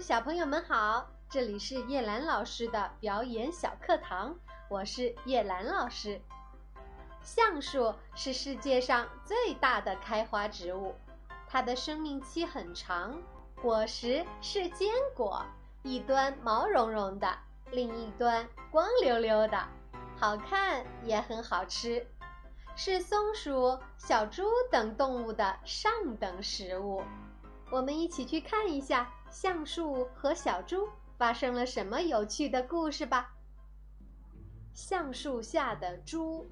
小朋友们好！这里是叶兰老师的表演小课堂，我是叶兰老师。橡树是世界上最大的开花植物，它的生命期很长，果实是坚果，一端毛茸茸的，另一端光溜溜的，好看也很好吃，是松鼠、小猪等动物的上等食物。我们一起去看一下橡树和小猪发生了什么有趣的故事吧。橡树下的猪，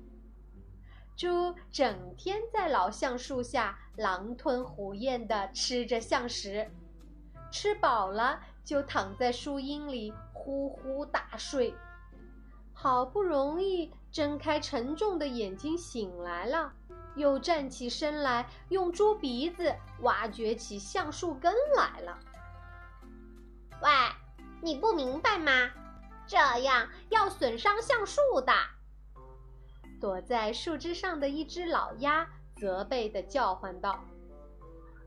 猪整天在老橡树下狼吞虎咽地吃着橡实，吃饱了就躺在树荫里呼呼大睡。好不容易睁开沉重的眼睛醒来了。又站起身来，用猪鼻子挖掘起橡树根来了。喂，你不明白吗？这样要损伤橡树的。躲在树枝上的一只老鸭责备地叫唤道：“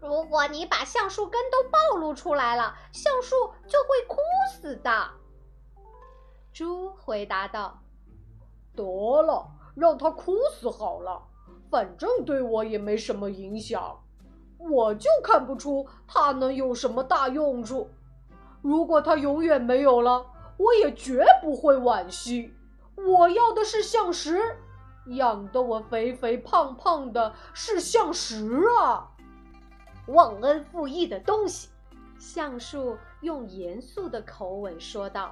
如果你把橡树根都暴露出来了，橡树就会枯死的。”猪回答道：“得了，让他哭死好了。”反正对我也没什么影响，我就看不出它能有什么大用处。如果它永远没有了，我也绝不会惋惜。我要的是橡实，养得我肥肥胖胖的是橡实啊！忘恩负义的东西！橡树用严肃的口吻说道：“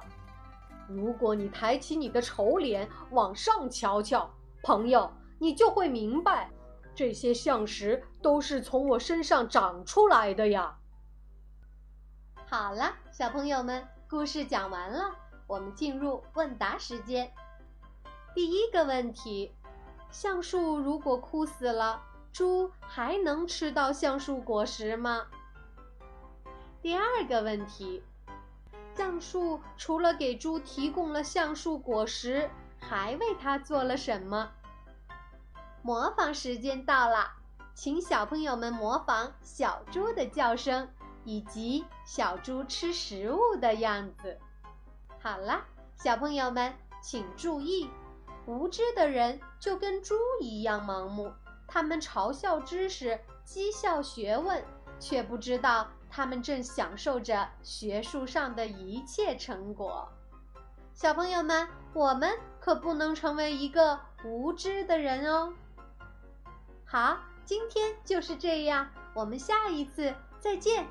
如果你抬起你的丑脸往上瞧瞧，朋友。”你就会明白，这些橡实都是从我身上长出来的呀。好了，小朋友们，故事讲完了，我们进入问答时间。第一个问题：橡树如果枯死了，猪还能吃到橡树果实吗？第二个问题：橡树除了给猪提供了橡树果实，还为它做了什么？模仿时间到了，请小朋友们模仿小猪的叫声以及小猪吃食物的样子。好了，小朋友们请注意，无知的人就跟猪一样盲目，他们嘲笑知识，讥笑学问，却不知道他们正享受着学术上的一切成果。小朋友们，我们可不能成为一个无知的人哦。好，今天就是这样，我们下一次再见。